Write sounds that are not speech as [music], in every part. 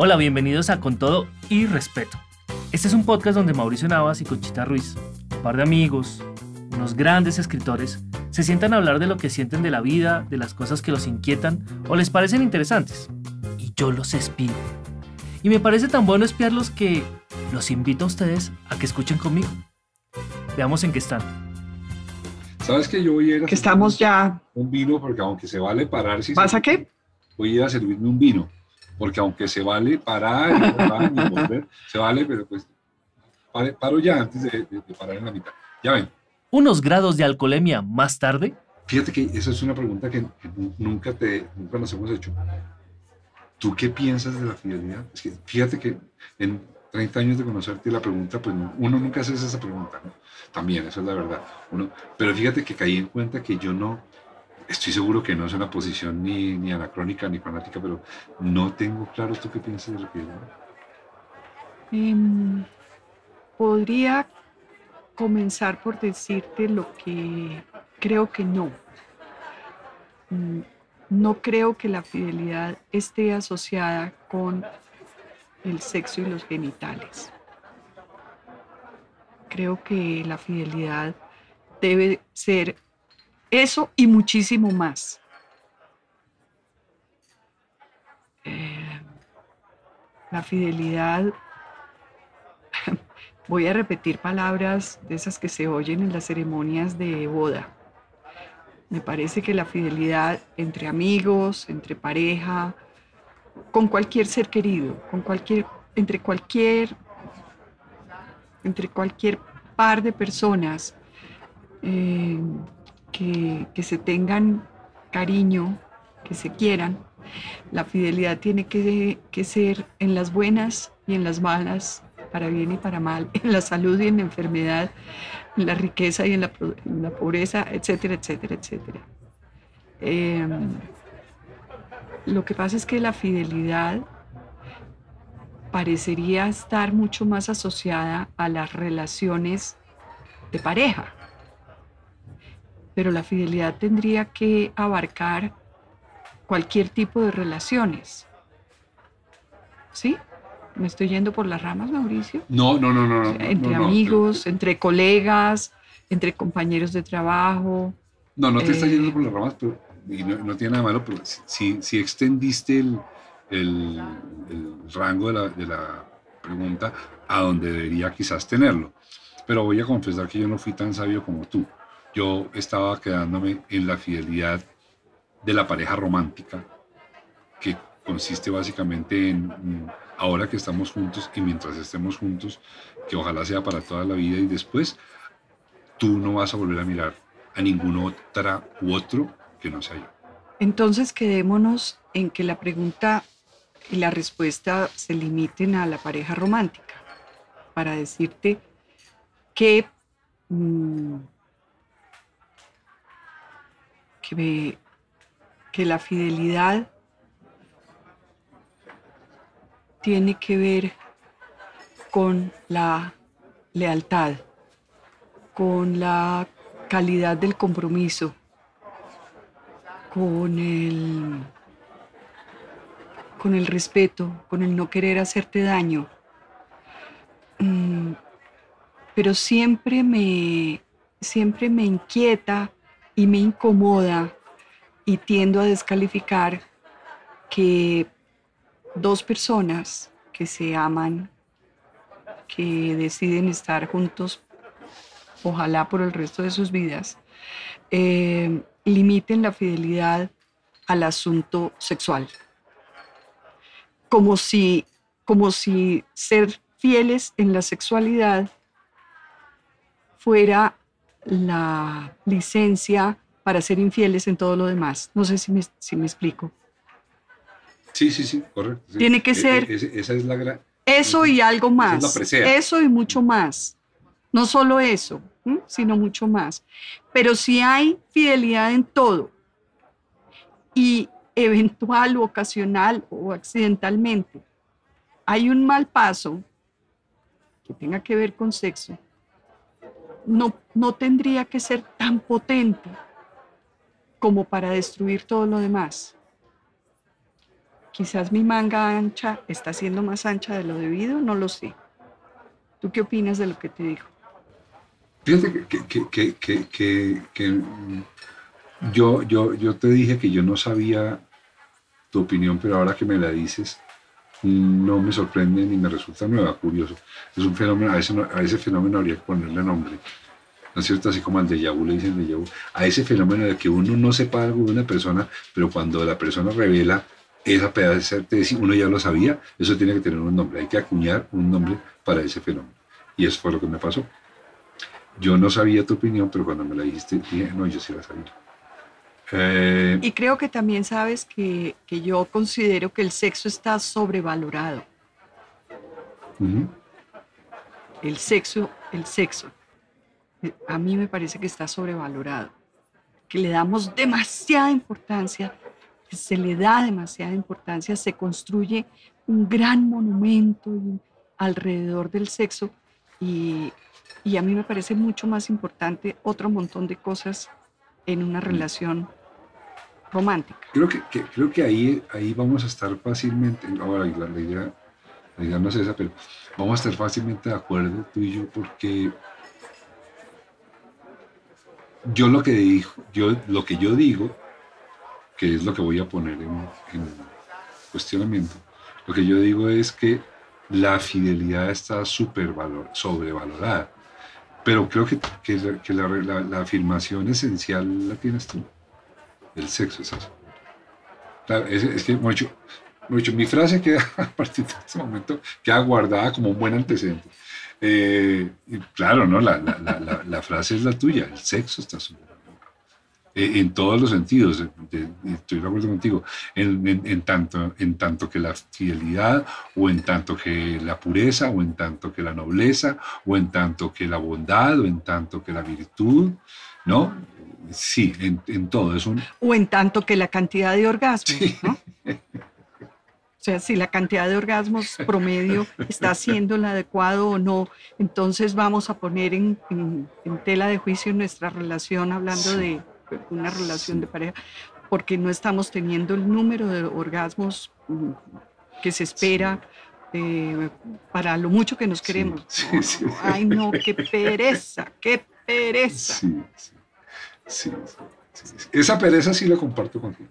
Hola, bienvenidos a Con Todo y Respeto. Este es un podcast donde Mauricio Navas y Conchita Ruiz, un par de amigos, unos grandes escritores, se sientan a hablar de lo que sienten de la vida, de las cosas que los inquietan o les parecen interesantes. Y yo los espío. Y me parece tan bueno espiarlos que los invito a ustedes a que escuchen conmigo. Veamos en qué están. ¿Sabes que yo voy a ir a Que estamos ya. un vino porque aunque se vale parar, si ¿Vas a qué? voy a ir a servirme un vino porque aunque se vale parar y volver, y volver, se vale, pero pues pare- paro ya antes de, de- de parar en la mitad. Ya ven, Unos grados de alcoholemia más tarde, fíjate que esa es una pregunta que, que nu- nunca, te, nunca nos hemos hecho. ¿Tú qué piensas de la fidelidad? Es que fíjate que en 30 años de conocerte la pregunta, pues no- uno nunca hace esa pregunta, ¿no? También, eso es la verdad. Uno, pero fíjate que caí en cuenta que yo no, estoy seguro que no es una posición ni, ni anacrónica ni fanática, pero no tengo claro tú qué piensas de la fidelidad. Em, podría comenzar por decirte lo que creo que no. Mm, No creo que la fidelidad esté asociada con el sexo y los genitales. Creo que la fidelidad debe ser eso y muchísimo más. Eh, la fidelidad [laughs] voy a repetir palabras de esas que se oyen en las ceremonias de boda. Me parece que la fidelidad entre amigos, entre pareja, con cualquier ser querido, con cualquier, entre cualquier, entre cualquier par de personas eh, que, que se tengan cariño, que se quieran, la fidelidad tiene que, que ser en las buenas y en las malas, para bien y para mal, [laughs] en la salud y en la enfermedad, en la riqueza y en la, en la pobreza, etcétera, etcétera, etcétera. Em, lo que pasa es que la fidelidad parecería estar mucho más asociada a las relaciones de pareja, pero la fidelidad tendría que abarcar cualquier tipo de relaciones. ¿Sí? ¿Me estoy yendo por las ramas, Mauricio? No, no, no, no. no, entre no, no, amigos, entre colegas, entre compañeros de trabajo. No, no te estás Eh, yendo por las ramas, pero, y no, tiene nada malo, pero si, si extendiste el, el- rango de la, de la pregunta a donde debería quizás tenerlo. Pero voy a confesar que yo no fui tan sabio como tú. Yo estaba quedándome en la fidelidad de la pareja romántica, que consiste básicamente en mm, ahora que estamos juntos y mientras estemos juntos, que ojalá sea para toda la vida y después tú no vas a volver a mirar a ningún otra u otro que. Entonces quedémonos en que la pregunta y la respuesta se limiten a la pareja romántica, para decirte que, mm, la fidelidad tiene que ver con la lealtad, con la calidad del compromiso, con el, con el respeto, con el no querer hacerte daño. Mm, Pero siempre me, siempre me inquieta y me incomoda y tiendo a descalificar que dos personas que se aman, que deciden estar juntos, ojalá por el resto de sus vidas, eh, limiten la fidelidad al asunto sexual. Como si, como si ser fieles en la sexualidad fuera la licencia para ser infieles en todo lo demás. No sé si me, si me explico. Sí, sí, sí, correcto. sí. Tiene que E- ser- e- esa es la gran... Eso y algo es más. la presea. Eso y mucho más. No solo eso, sino mucho más. Pero si hay fidelidad en todo y eventual o ocasional o accidentalmente hay un mal paso que tenga que ver con sexo, no, no tendría que ser tan potente como para destruir todo lo demás. Quizás mi manga ancha está siendo más ancha de lo debido, no lo sé. ¿Tú qué opinas de lo que te digo? Fíjate que, mm, yo, yo, yo te dije que yo no sabía tu opinión, pero ahora que me la dices, no me sorprende ni me resulta nueva, curioso. Es un fenómeno, a ese, a ese fenómeno habría que ponerle nombre. ¿no es cierto? Así como al déjà vu le dicen déjà vu, a ese fenómeno de que uno no sepa algo de una persona, pero cuando la persona revela esa pedazo de uno ya lo sabía, eso tiene que tener un nombre, hay que acuñar un nombre para ese fenómeno. Y eso fue lo que me pasó. Yo no sabía tu opinión, pero cuando me la dijiste, dije, no, yo sí la sabía. Eh, y creo que también sabes que, que, yo considero que el sexo está sobrevalorado. El sexo, el sexo a mí me parece que está sobrevalorado, que le damos demasiada importancia, que se le da demasiada importancia, se construye un gran monumento alrededor del sexo y, y a mí me parece mucho más importante otro montón de cosas en una relación romántica. Creo que, creo que ahí, ahí vamos a estar fácilmente, ahora la, la, idea, la idea no es esa, pero vamos a estar fácilmente de acuerdo tú y yo porque yo lo que digo, yo, lo que yo digo, que es lo que voy a poner en, cuestionamiento, lo que yo digo es que la fidelidad está súper sobrevalorada. Pero creo que, que, la, afirmación esencial la tienes tú. El sexo es eso. es, que, mucho, mucho, mi frase queda [laughs] a partir de este momento, queda guardada como un buen antecedente. Eh, claro, ¿no? La, la, la, frase es la tuya, el sexo está eh, en todos los sentidos, estoy de acuerdo contigo, en, en, tanto, en tanto que la fidelidad, o en tanto que la pureza, o en tanto que la nobleza, o en tanto que la bondad, o en tanto que la virtud, ¿no? Sí, en, en todo. Es un... O en tanto que la cantidad de orgasmos, ¿no? O sea, si la cantidad de orgasmos promedio está siendo la adecuado o no, entonces vamos a poner en, tela de juicio nuestra relación hablando de una relación de pareja, porque no estamos teniendo el número de orgasmos mm, que se espera eh, para lo mucho que nos queremos. Ay, no, qué pereza, qué pereza. Sí, Esa pereza sí la comparto contigo.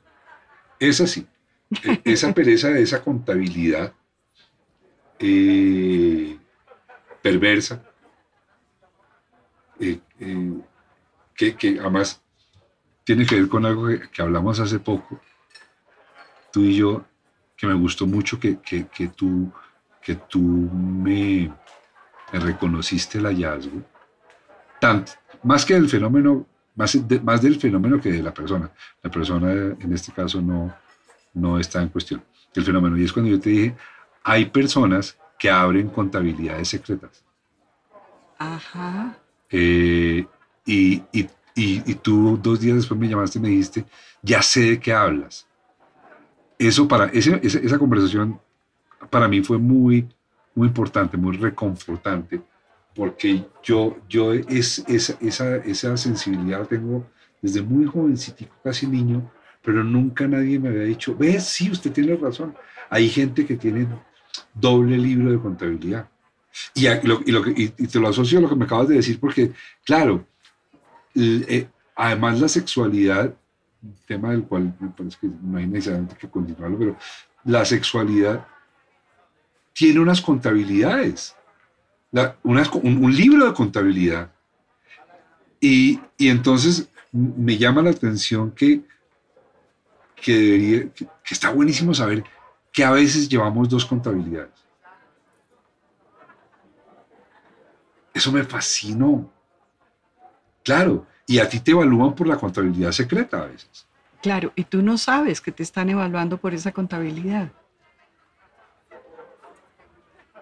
Esa sí. E, esa pereza de esa contabilidad eh, perversa, eh, que, que, además tiene que ver con algo que, hablamos hace poco, tú y yo, que me gustó mucho que, que tú, que tú me, reconociste el hallazgo, tanto, más que del fenómeno, más, más del fenómeno que de la persona. La persona en este caso no, no está en cuestión el fenómeno. Y es cuando yo te dije, hay personas que abren contabilidades secretas. Ajá. Eh, y, y, y, tú dos días después me llamaste y me dijiste, ya sé de qué hablas. Eso para, ese, esa, conversación para mí fue muy, muy importante, muy reconfortante, porque yo, yo es, esa, esa, esa sensibilidad la tengo desde muy jovencito, casi niño, pero nunca nadie me había dicho, ve, sí, usted tiene razón. Hay gente que tiene doble libro de contabilidad. Y, lo, y, te lo asocio a lo que me acabas de decir, porque, claro, eh, además la sexualidad, tema del cual me parece que no hay necesariamente que continuarlo, pero la sexualidad tiene unas contabilidades, un, un, libro de contabilidad. Y, y entonces me llama la atención que que, debería, que, está buenísimo saber que a veces llevamos dos contabilidades. Eso me fascinó. Claro, y a ti te evalúan por la contabilidad secreta a veces. Claro, y tú no sabes que te están evaluando por esa contabilidad.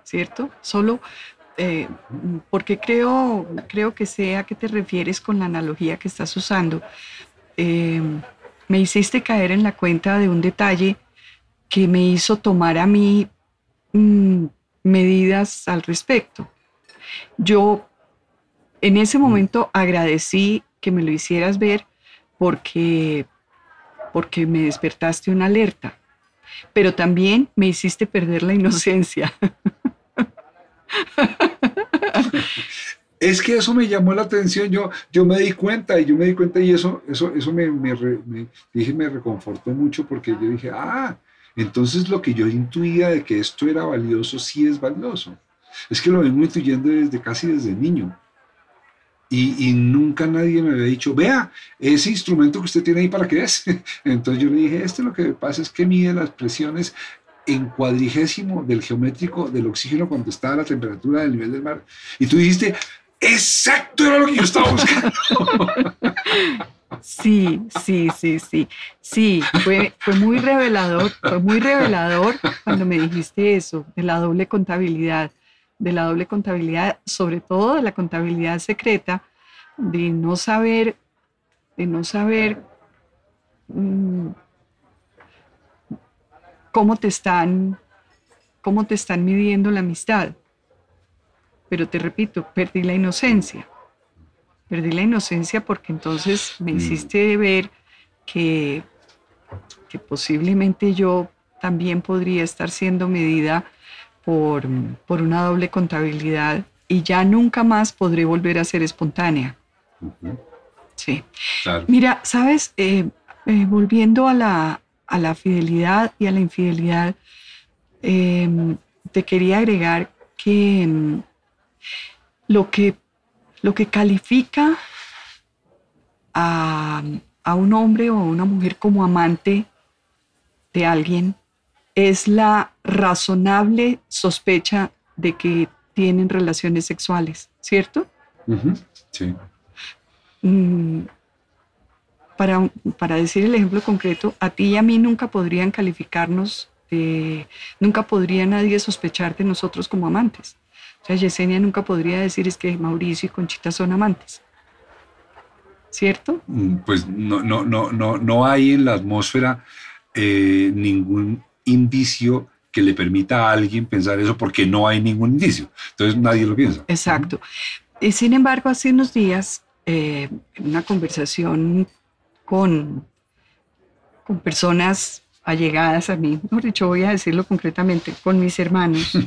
¿Cierto? Solo eh, porque creo, creo que sé a qué te refieres con la analogía que estás usando. Eh, me hiciste caer en la cuenta de un detalle que me hizo tomar a mí mm, medidas al respecto. Yo en ese momento agradecí que me lo hicieras ver porque porque me despertaste una alerta, pero también me hiciste perder la inocencia. Es que eso me llamó la atención, yo, yo me di cuenta y yo me di cuenta y eso, eso, eso me, me, dije, me reconfortó mucho porque yo dije, ah, entonces lo que yo intuía de que esto era valioso sí es valioso. Es que lo vengo intuyendo desde casi desde niño. Y, nunca nadie me había dicho, vea, ese instrumento que usted tiene ahí, ¿para qué es? [laughs] Entonces yo le dije, este lo que pasa es que mide las presiones en cuadrigésimo del geométrico del oxígeno cuando está la temperatura del nivel del mar. Y tú dijiste, exacto, era lo que yo estaba buscando. [laughs] Sí, sí, sí, sí. Sí, fue, fue muy revelador, fue muy revelador cuando me dijiste eso, de la doble contabilidad, de la doble contabilidad, sobre todo de la contabilidad secreta, de no saber, de no saber mm, cómo te están, cómo te están midiendo la amistad. Pero te repito, perdí la inocencia. Perdí la inocencia porque entonces me mm. hiciste ver que, que posiblemente yo también podría estar siendo medida por, por, una doble contabilidad y ya nunca más podré volver a ser espontánea. Sí. Mira, sabes, eh, eh, volviendo a la, a la fidelidad y a la infidelidad, em, te quería agregar que em, lo que, lo que califica a, a un hombre o a una mujer como amante de alguien es la razonable sospecha de que tienen relaciones sexuales, ¿cierto? Sí. Mm, para, para decir el ejemplo concreto, a ti y a mí nunca podrían calificarnos, nunca podría nadie sospechar de nosotros como amantes. O sea, Yesenia nunca podría decir es que Mauricio y Conchita son amantes. ¿Cierto? Mm, pues no, no, no, no, no hay en la atmósfera eh, ningún indicio que le permita a alguien pensar eso porque no hay ningún indicio. Entonces nadie lo piensa. Exacto. Y sin embargo, hace unos días, eh, una conversación con, con personas allegadas a mí, mejor dicho, voy a decirlo concretamente, con mis hermanos. [laughs]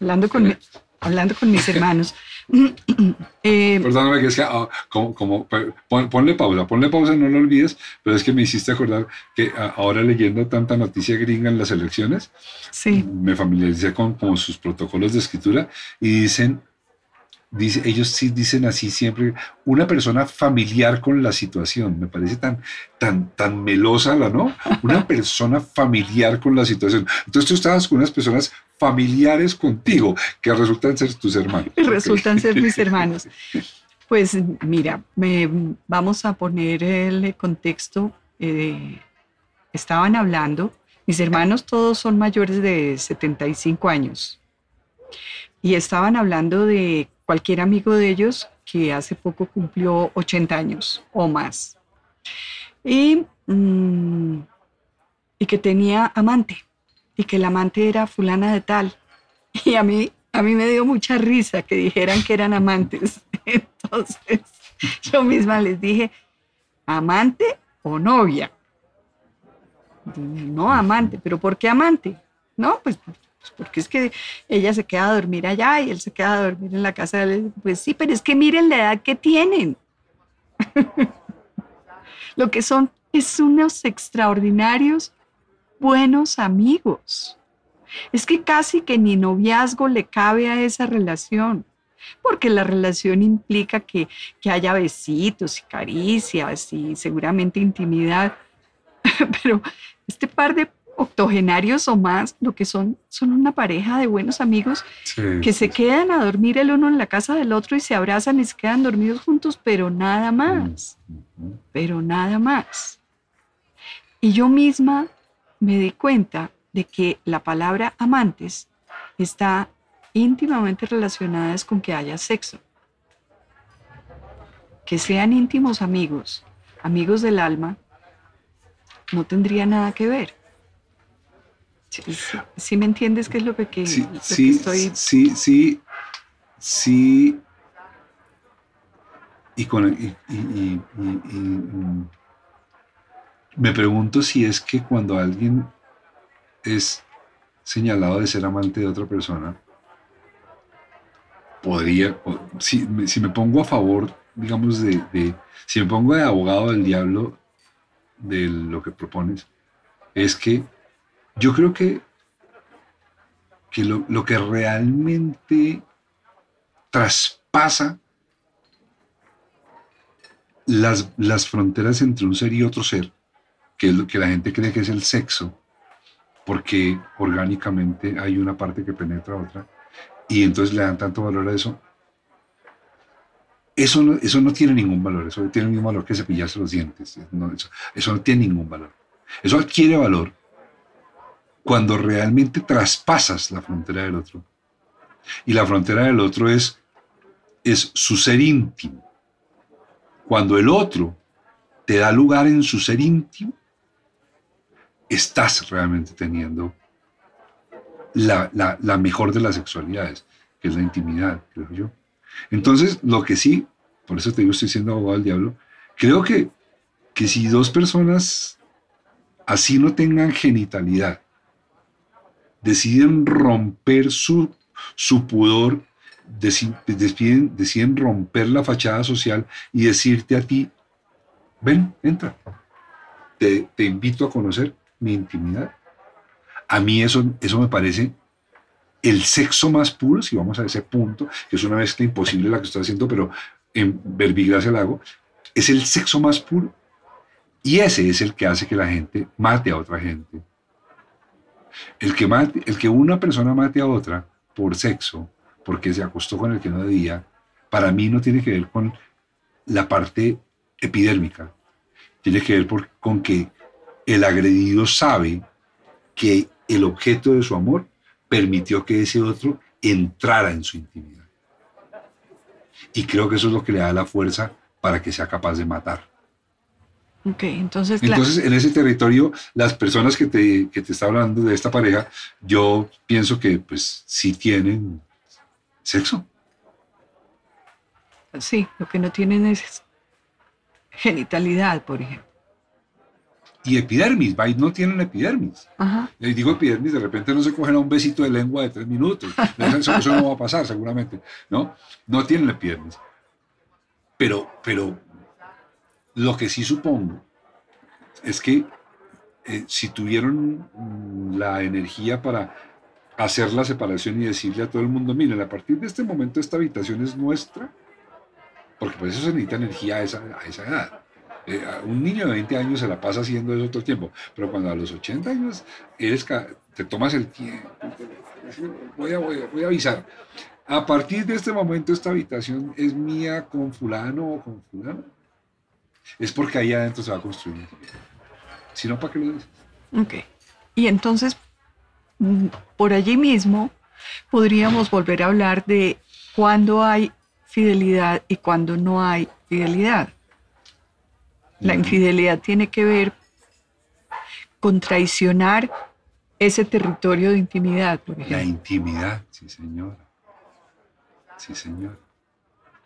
hablando, con, hablando con mis hermanos. [coughs] eh, Perdóname que es que ah, como, como ponle pausa, ponle pausa, no lo olvides, pero es que me hiciste acordar que ah, ahora leyendo tanta noticia gringa en las elecciones, sí. me familiaricé con, con sus protocolos de escritura y dicen Dice, ellos sí dicen así siempre, una persona familiar con la situación, me parece tan, tan, tan melosa la, ¿no? Una [laughs] persona familiar con la situación. Entonces tú estabas con unas personas familiares contigo, que resultan ser tus hermanos. [laughs] Resultan ser mis hermanos. [laughs] Pues mira, me, vamos a poner el contexto. Eh, estaban hablando, mis hermanos todos son mayores de 75 años, y estaban hablando de cualquier amigo de ellos que hace poco cumplió 80 años o más. Y, mm, y que tenía amante y que el amante era fulana de tal. Y a mí, a mí me dio mucha risa que dijeran que eran amantes. [laughs] Entonces yo misma les dije, amante o novia. No amante, pero ¿por qué amante? No, pues pues, porque es que ella se queda a dormir allá y él se queda a dormir en la casa. Pues sí, pero es que miren la edad que tienen. [laughs] Lo que son es unos extraordinarios buenos amigos. Es que casi que ni noviazgo le cabe a esa relación, porque la relación implica que, que haya besitos y caricias y seguramente intimidad. [laughs] Pero este par de octogenarios o más, lo que son, son una pareja de buenos amigos que se quedan a dormir el uno en la casa del otro y se abrazan y se quedan dormidos juntos, pero nada más, pero nada más. Y yo misma me di cuenta de que la palabra amantes está íntimamente relacionada con que haya sexo. Que sean íntimos amigos, amigos del alma, no tendría nada que ver. Sí, me entiendes qué es lo que, sí, sí, estoy... Sí, sí, sí. Y, con, y, y- y- y- me pregunto si es que cuando alguien es señalado de ser amante de otra persona, podría, si, me- si me pongo a favor, digamos, de, de- si me pongo de abogado del diablo de lo que propones, es que yo creo que, que lo, que realmente traspasa las, las fronteras entre un ser y otro ser, que es lo que la gente cree que es el sexo, porque orgánicamente hay una parte que penetra a otra, y entonces le dan tanto valor a eso. Eso no, eso no tiene ningún valor, eso tiene el mismo valor que cepillarse los dientes, no, eso, eso no tiene ningún valor. Eso adquiere valor cuando realmente traspasas la frontera del otro. Y la frontera del otro es, es su ser íntimo. Cuando el otro te da lugar en su ser íntimo, estás realmente teniendo la, la- mejor de las sexualidades, que es la intimidad, creo yo. Entonces, lo que sí, por eso te digo, estoy siendo abogado del diablo, creo que, que si dos personas así no tengan genitalidad, deciden romper su, su pudor, deci- deciden, deciden romper la fachada social y decirte a ti, ven, entra, te, te invito a conocer mi intimidad. A mí eso, eso me parece el sexo más puro, si vamos a ese punto, que es una mezcla imposible la que estoy haciendo, pero en verbigracia la hago, es el sexo más puro. Y ese es el que hace que la gente mate a otra gente. El que, mate, el que una persona mate a otra por sexo, porque se acostó con el que no debía, para mí no tiene que ver con la parte epidérmica. Tiene que ver con que el agredido sabe que el objeto de su amor permitió que ese otro entrara en su intimidad. Y creo que eso es lo que le da la fuerza para que sea capaz de matar. Ok, entonces, Entonces, en ese territorio, las personas que te, que te está hablando de esta pareja, yo pienso que pues sí tienen sexo. sí, lo que no tienen es genitalidad, por ejemplo. Y epidermis, no tienen epidermis. Ajá. Y digo epidermis, de repente no se cogen a un besito de lengua de tres minutos. Eso, eso no va a pasar seguramente, ¿no? No tienen epidermis. Pero, pero lo que sí supongo es que eh, si tuvieron mm, la energía para hacer la separación y decirle a todo el mundo, miren, a partir de este momento esta habitación es nuestra, porque pues eso se necesita energía a esa, a esa edad. Eh, un niño de 20 años se la pasa haciendo eso todo el tiempo, pero cuando a los 80 años eres te tomas el tiempo, voy a, voy a- voy a avisar, a partir de este momento esta habitación es mía con fulano o con fulano, es porque ahí adentro se va a construir. Si no, ¿para qué lo dices? Ok. Y entonces, mm, por allí mismo, podríamos volver a hablar de cuándo hay fidelidad y cuándo no hay fidelidad. La infidelidad tiene que ver con traicionar ese territorio de intimidad, por La ejemplo. intimidad, sí señora. Sí señor.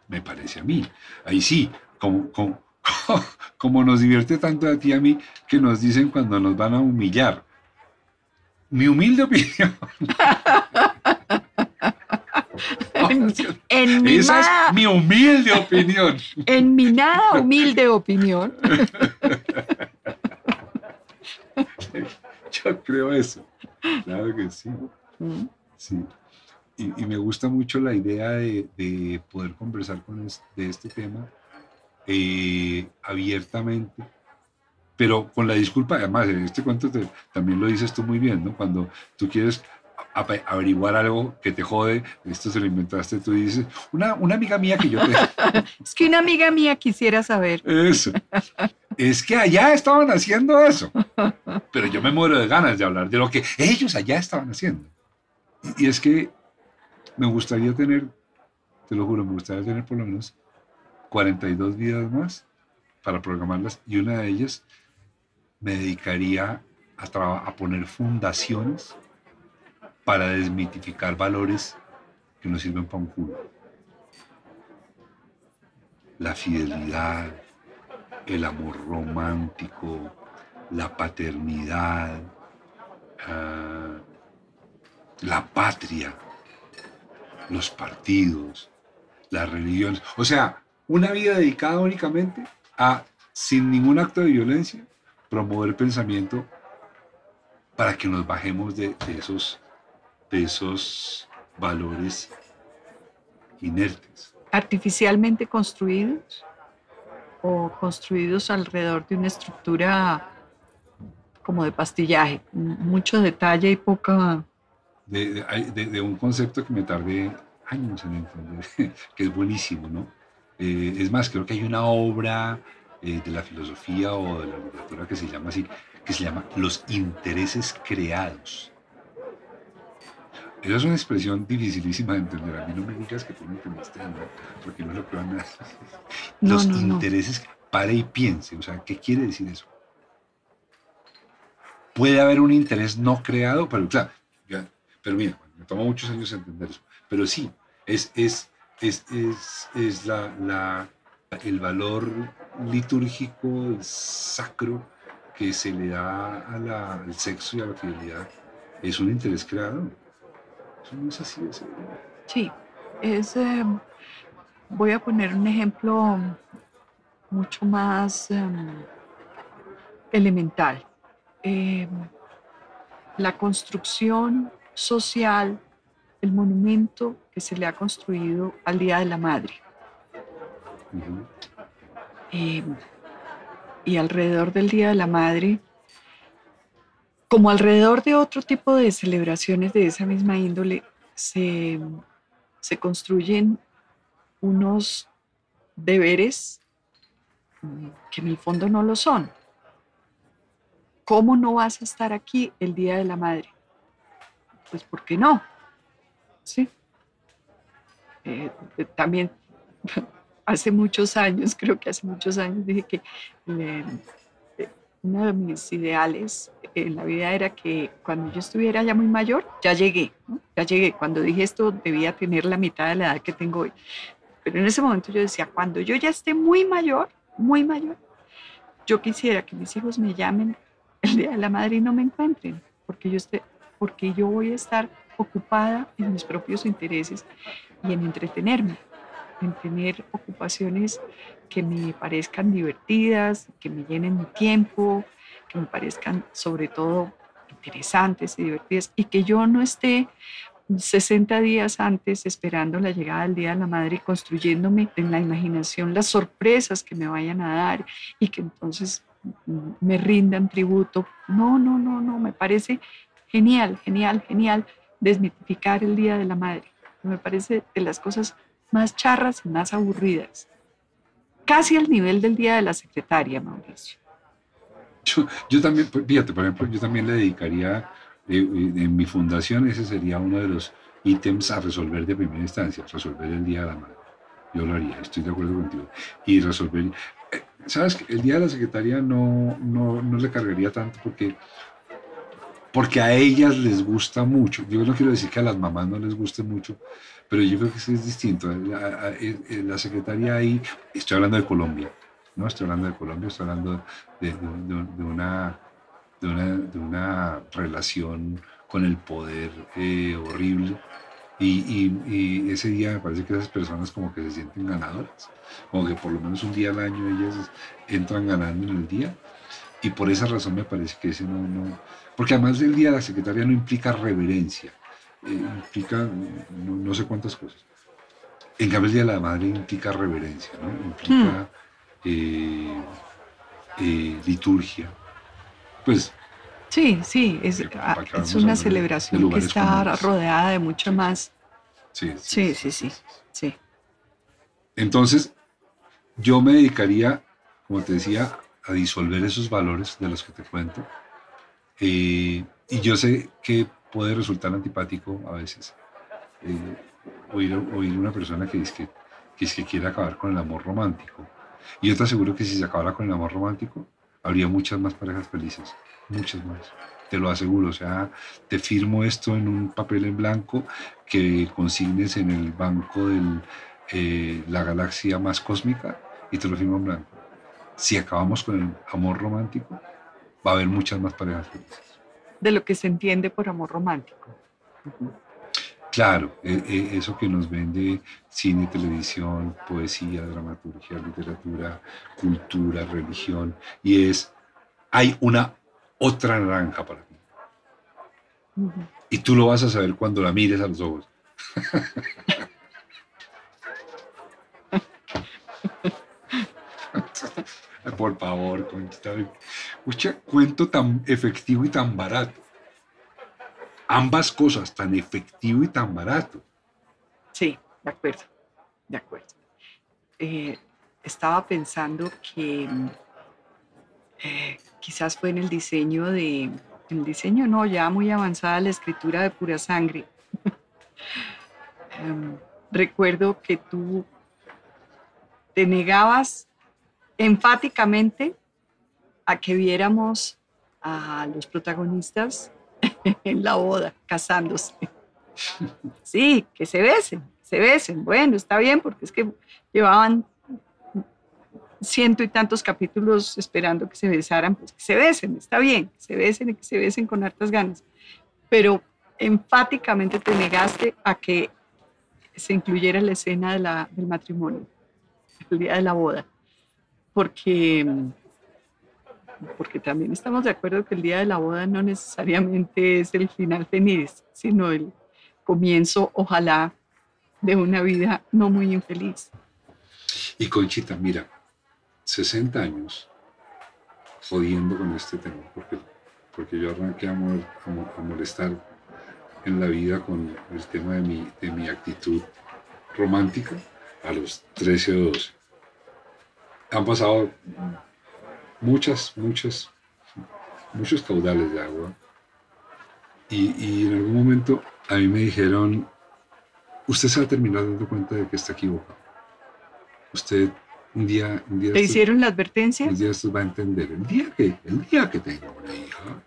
Me parece a mí. Ahí sí, como, como, [laughs] como nos divierte tanto a ti y a mí que nos dicen cuando nos van a humillar. Mi humilde opinión. En mi, Esa ma- es mi humilde opinión. en mi nada humilde opinión, Yo creo eso. Claro que sí. mm, Sí. Y, y me gusta mucho la idea de, de poder conversar con es- de este tema eh, abiertamente, pero con la disculpa, además, en este cuento te- también lo dices tú muy bien, ¿no? Cuando tú quieres averiguar algo que te jode, esto se lo inventaste, tú dices, una, una amiga mía que yo te... [laughs] es que una amiga mía quisiera saber. Eso. Es que allá estaban haciendo eso. Pero yo me muero de ganas de hablar de lo que ellos allá estaban haciendo. Y es que me gustaría tener, te lo juro, me gustaría tener por lo menos 42 vidas más para programarlas y una de ellas me dedicaría a, poner fundaciones para desmitificar valores que no sirven para un culo. la fidelidad, el amor romántico, la paternidad, ah, la patria, los partidos, las religiones. O sea, una vida dedicada únicamente a, sin ningún acto de violencia, promover pensamiento para que nos bajemos de, esos, de esos valores inertes. Artificialmente construidos o construidos alrededor de una estructura como de pastillaje, mucho detalle y poca... De, un concepto que me tardé años en entender, [laughs] que es buenísimo, ¿no? Eh, es más, creo que hay una obra eh, de la filosofía o de la literatura que se llama así, que se llama Los intereses creados. Esa es una expresión dificilísima de entender. A mí no me digas que tú no entendiste, ¿no? porque no lo que van a Los intereses, pare y piense. O sea, ¿qué quiere decir eso? Puede haber un interés no creado, pero claro, pero mira, me tomó muchos años entender eso. Pero sí, es, es, es, es, la, el valor litúrgico, sacro, que se le da al sexo y a la fidelidad, es un interés creado. Eso no es así Sí, es, eh, voy a poner un ejemplo mucho más em, elemental. Em, la construcción social, el monumento que se le ha construido al Día de la Madre. Em, y alrededor del Día de la Madre, como alrededor de otro tipo de celebraciones de esa misma índole, se, se construyen unos deberes que en el fondo no lo son. ¿Cómo no vas a estar aquí el Día de la Madre? Pues ¿por qué no? Sí. Eh, también [laughs] hace muchos años, creo que hace muchos años, dije que eh, uno de mis ideales en la vida era que cuando yo estuviera ya muy mayor, ya llegué, ya llegué. Cuando dije esto, debía tener la mitad de la edad que tengo hoy. Pero en ese momento yo decía, cuando yo ya esté muy mayor, muy mayor, yo quisiera que mis hijos me llamen el Día de la Madre y no me encuentren, porque yo, esté, porque yo voy a estar ocupada en mis propios intereses y en entretenerme en tener ocupaciones que me parezcan divertidas, que me llenen mi tiempo, que me parezcan sobre todo interesantes y divertidas y que yo no esté 60 días antes esperando la llegada del Día de la Madre y construyéndome en la imaginación las sorpresas que me vayan a dar y que entonces me rindan tributo. No, no, no, no, me parece genial, genial, genial desmitificar el Día de la Madre. Me parece de las cosas más charras y más aburridas. Casi al nivel del día de la secretaria, Mauricio. Yo, también, pues, fíjate, por ejemplo, yo también le dedicaría, eh, eh, en mi fundación, ese sería uno de los ítems a resolver de primera instancia, resolver el Día de la Madre. Yo lo haría, estoy de acuerdo contigo. Y resolver, eh, ¿sabes? El Día de la Secretaria no, no, no le cargaría tanto porque porque a ellas les gusta mucho. Yo no quiero decir que a las mamás no les guste mucho, pero yo creo que sí es distinto. La, secretaria ahí, estoy hablando de Colombia, no estoy hablando de Colombia, estoy hablando de, una, de, una, relación con el poder eh, horrible. Y, ese día me parece que esas personas como que se sienten ganadoras, como que por lo menos un día al año ellas entran ganando en el día. Y por esa razón me parece que ese no, no porque además del Día de la Secretaria no implica reverencia, eh, implica no, sé cuántas cosas. En cambio, el Día de la Madre implica reverencia, ¿no? implica hmm. eh, eh, liturgia. Pues. Sí, sí, es, ah, es una celebración que está rodeada de mucho más. Sí sí sí, sí sí, Entonces, yo me dedicaría, como te decía, a disolver esos valores de los que te cuento eh, y yo sé que puede resultar antipático a veces eh, oír, oír, una persona que dice que, que, es que quiere acabar con el amor romántico. Y yo te aseguro que si se acabara con el amor romántico, habría muchas más parejas felices, muchas más. Te lo aseguro, o sea, te firmo esto en un papel en blanco que consignes en el banco de eh, la galaxia más cósmica y te lo firmo en blanco. Si acabamos con el amor romántico, va a haber muchas más parejas felices. De lo que se entiende por amor romántico. Claro, e- e- eso que nos vende cine, televisión, poesía, dramaturgia, literatura, cultura, religión, y es, hay una otra naranja para ti. Y tú lo vas a saber cuando la mires a los ojos. [laughs] Por favor, Conchita. Escucha, cuento tan efectivo y tan barato. Ambas cosas, tan efectivo y tan barato. Sí, de acuerdo, de acuerdo. Eh, estaba pensando que eh, quizás fue en el diseño de, el diseño no, ya muy avanzada la escritura de pura sangre. [laughs] Em, recuerdo que tú te negabas enfáticamente a que viéramos a los protagonistas [laughs] en la boda, casándose. Sí, que se besen, se besen. Bueno, está bien, porque es que llevaban ciento y tantos capítulos esperando que se besaran, pues que se besen, está bien, que se besen y que se besen con hartas ganas. Pero enfáticamente te negaste a que se incluyera la escena del matrimonio, el día de la boda, porque, porque también estamos de acuerdo que el día de la boda no necesariamente es el final feliz, sino el comienzo, ojalá, de una vida no muy infeliz. Y Conchita, mira, 60 años jodiendo con este tema, porque, porque yo arranqué a, mo- a mo- a molestar en la vida con el tema de mi, de mi actitud romántica a los 13 o 12. Han pasado muchas, muchas, muchos caudales de agua. Y, y en algún momento a mí me dijeron, usted se va a terminar dando cuenta de que está equivocado. Usted un día, un día ¿Te estos- hicieron la advertencia? un día estos va a entender. El día que, el día que tenga una hija,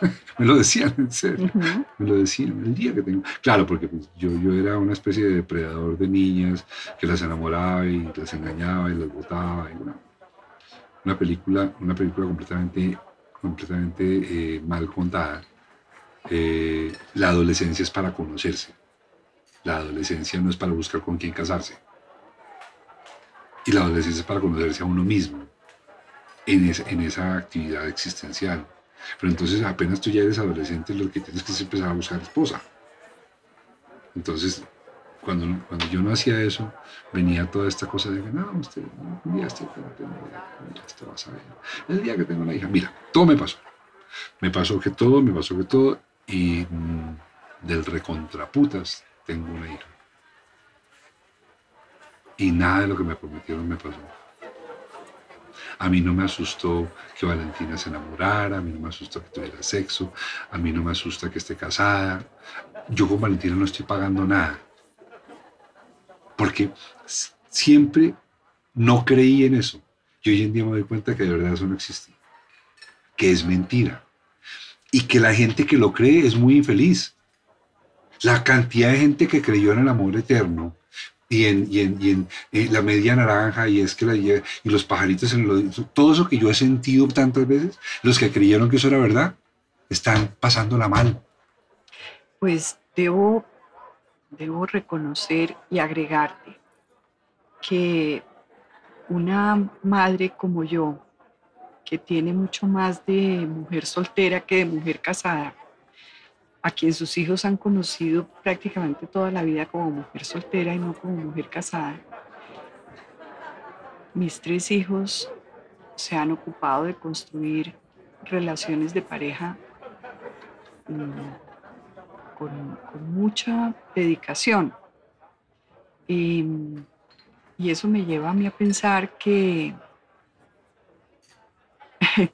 [laughs] me lo decían en serio, me lo decían, el día que tengo. Claro, porque pues, yo, yo era una especie de depredador de niñas que las enamoraba y las engañaba y las botaba. Y una, una película, una película completamente, completamente eh, mal contada. Eh, la adolescencia es para conocerse. La adolescencia no es para buscar con quién casarse. Y la adolescencia es para conocerse a uno mismo en esa, en esa actividad existencial. Pero entonces apenas tú ya eres adolescente, lo que tienes que es empezar a buscar esposa. Entonces, cuando, cuando yo no hacía eso, venía toda esta cosa de que no, usted, un día mira, esto vas a ver. El día que tengo una hija, mira, todo me pasó. Me pasó que todo, me pasó que todo, y mm, del recontraputas tengo una hija. Y nada de lo que me prometieron me pasó. A mí no me asustó que Valentina se enamorara, a mí no me asustó que tuviera sexo, a mí no me asusta que esté casada. Yo con Valentina no estoy pagando nada. Porque siempre no creí en eso. Y hoy en día me doy cuenta que de verdad eso no existe. Que es mentira. Y que la gente que lo cree es muy infeliz. La cantidad de gente que creyó en el amor eterno y en, y en- eh, la media naranja y es que la y los pajaritos en el todo eso que yo he sentido tantas veces, los que creyeron que eso era verdad, están pasándola mal. Pues debo, debo reconocer y agregarte que una madre como yo, que tiene mucho más de mujer soltera que de mujer casada, a quien sus hijos han conocido prácticamente toda la vida como mujer soltera y no como mujer casada, mis tres hijos se han ocupado de construir relaciones de pareja mm, con, mucha dedicación. Y, eso me lleva a mí a pensar que, [laughs]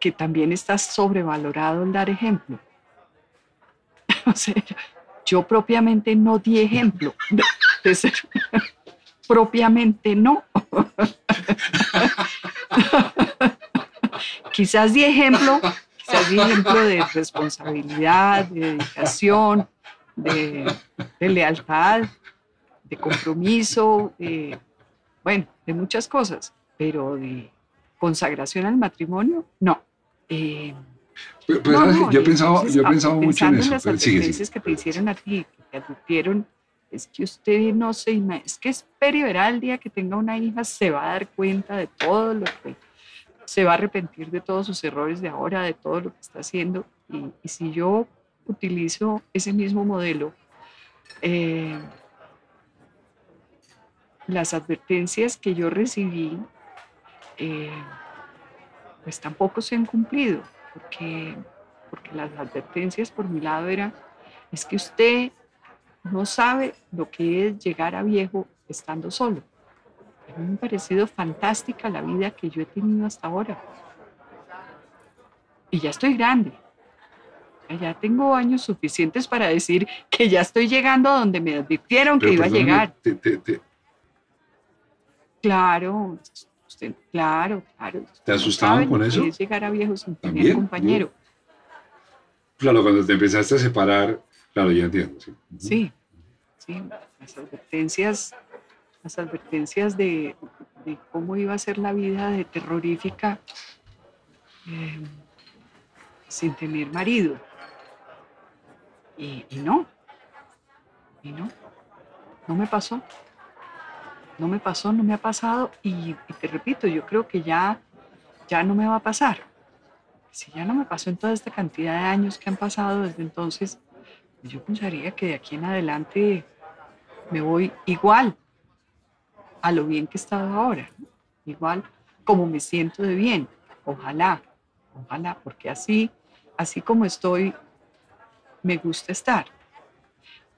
que también está sobrevalorado el dar ejemplo. [laughs] O sea, yo propiamente no di ejemplo de ser [laughs] propiamente no. quizás di ejemplo, di ejemplo de responsabilidad, de dedicación, de, de lealtad, de compromiso, de, bueno, de muchas cosas, pero de consagración al matrimonio, no. Eh, Pero, pero, no, no, yo entonces, yo pensado mucho en eso. las pero sigue, advertencias que te hicieron a ti, que te advirtieron, es que usted no se ima- es que espere verá el día que tenga una hija, se va a dar cuenta de todo lo que, se va a arrepentir de todos sus errores de ahora, de todo lo que está haciendo. Y, si yo utilizo ese mismo modelo, eh, las advertencias que yo recibí, eh, pues tampoco se han cumplido, porque, porque las advertencias por mi lado eran, es que usted no sabe lo que es llegar a viejo estando solo. A mí me ha parecido fantástica la vida que yo he tenido hasta ahora. Y ya estoy grande. Ya tengo años suficientes para decir que ya estoy llegando a donde me advirtieron que iba a llegar. te- te- te- Claro, usted, claro, claro. ¿Te asustaban con eso? es llegar a viejo sin tener compañero. Claro, cuando te empezaste a separar, claro, ya entiendo. Sí. Sí, sí, las advertencias, las advertencias de, cómo iba a ser la vida de terrorífica eh, sin tener marido. Y, y no, y no, no me pasó. No me pasó, no me ha pasado y, y te repito, yo creo que ya, ya no me va a pasar. Si ya no me pasó en toda esta cantidad de años que han pasado desde entonces, yo pensaría que de aquí en adelante me voy igual a lo bien que he estado ahora, igual como me siento de bien. Ojalá, ojalá, porque así, así como estoy, me gusta estar.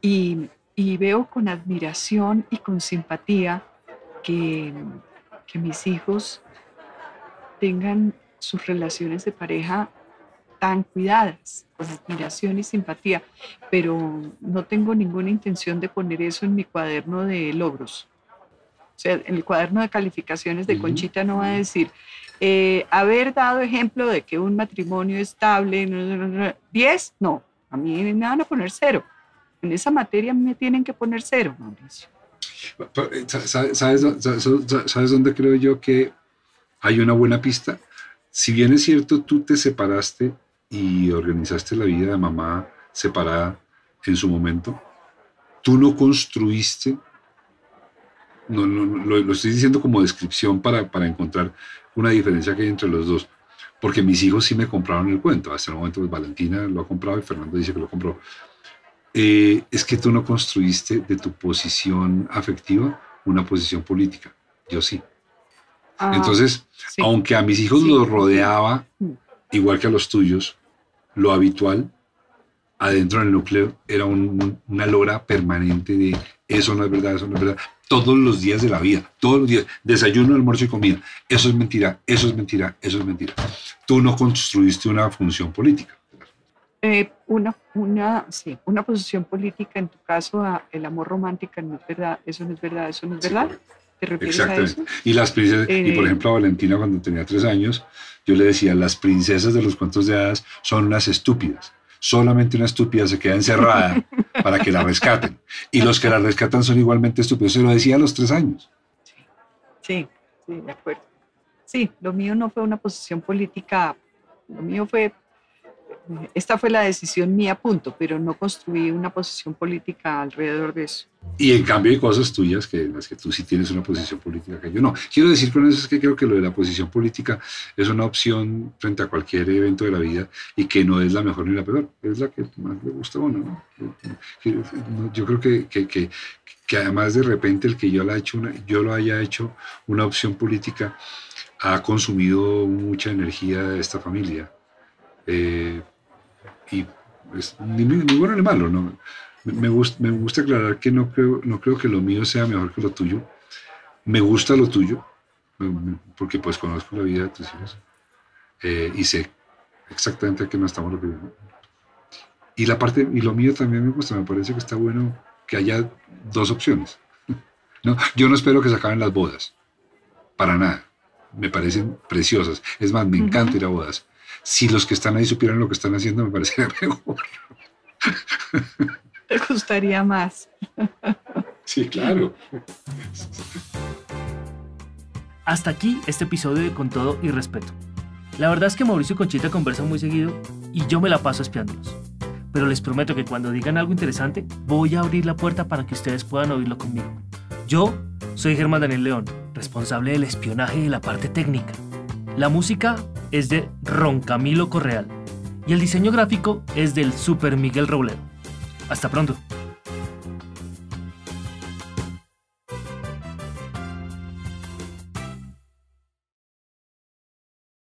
Y, y veo con admiración y con simpatía que, que mis hijos tengan sus relaciones de pareja tan cuidadas, con admiración y simpatía, pero no tengo ninguna intención de poner eso en mi cuaderno de logros. O sea, en el cuaderno de calificaciones de. Conchita no va a decir, eh, haber dado ejemplo de que un matrimonio estable, no, no, no, no, 10, no, a mí me van a poner cero. En esa materia me tienen que poner cero, Mauricio. Eh, sa- sa- ¿Sabes, sabes, sabes dónde creo yo que hay una buena pista? Si bien es cierto, tú te separaste y organizaste la vida de mamá separada en su momento, tú no construiste, no, no, lo, lo estoy diciendo como descripción para, para encontrar una diferencia que hay entre los dos, porque mis hijos sí me compraron el cuento, hasta el momento pues, Valentina lo ha comprado y Fernando dice que lo compró. Eh, es que tú no construiste de tu posición afectiva una posición política. Yo sí. Ah, Entonces, sí. aunque a mis hijos Sí. los rodeaba, Mm. igual que a los tuyos, lo habitual adentro del núcleo era un- un- una lora permanente de eso no es verdad, eso no es verdad. Todos los días de la vida, todos los días, desayuno, almuerzo y comida. Eso es mentira, eso es mentira, eso es mentira. Tú no construiste una función política. Eh, una, una, sí, una posición política, en tu caso, a el amor romántico no es verdad, eso no es verdad, eso no es verdad. ¿Te refieres a Exactamente. eso? Y las princesas, y por Eh, ejemplo a Valentina cuando tenía tres años, yo le decía, las princesas de los cuentos de hadas son unas estúpidas. Solamente una estúpida se queda encerrada [laughs] para que la rescaten. Y los que la rescatan son igualmente estúpidos. Se lo decía a los tres años. Sí, sí, de acuerdo. Sí, lo mío no fue una posición política, lo mío fue, esta fue la decisión mía, punto, pero no construí una posición política alrededor de eso. Y en cambio hay cosas tuyas que las que tú sí tienes una posición política que yo no. Quiero decir con eso es que creo que lo de la posición política es una opción frente a cualquier evento de la vida y que no es la mejor ni la peor, es la que más le gusta a uno. ¿no? Yo creo que, que, que, además de repente el que yo, la he hecho yo lo haya hecho una opción política ha consumido mucha energía de esta familia. Eh, y es ni, ni bueno ni malo, ¿no? Me, me gusta, me gusta aclarar que no creo, no creo que lo mío sea mejor que lo tuyo. Me gusta lo tuyo, porque pues conozco la vida de tus hijos eh, y sé exactamente a qué nos estamos refiriendo. Y la parte, y lo mío también me gusta, me parece que está bueno que haya dos opciones. ¿no? Yo no espero que se acaben las bodas, para nada. Me parecen preciosas. Es más, me encanta ir a bodas. Si los que están ahí supieran lo que están haciendo, me parecería [laughs] mejor. ¿Te gustaría más? Sí, claro. Hasta aquí este episodio de Con todo y respeto. La verdad es que Mauricio y Conchita conversan muy seguido y yo me la paso espiándolos. Pero les prometo que cuando digan algo interesante, voy a abrir la puerta para que ustedes puedan oírlo conmigo. Yo soy Germán Daniel León, responsable del espionaje y de la parte técnica. La música es de Ron Camilo Correal y el diseño gráfico es del Super Miguel Robledo. Hasta pronto.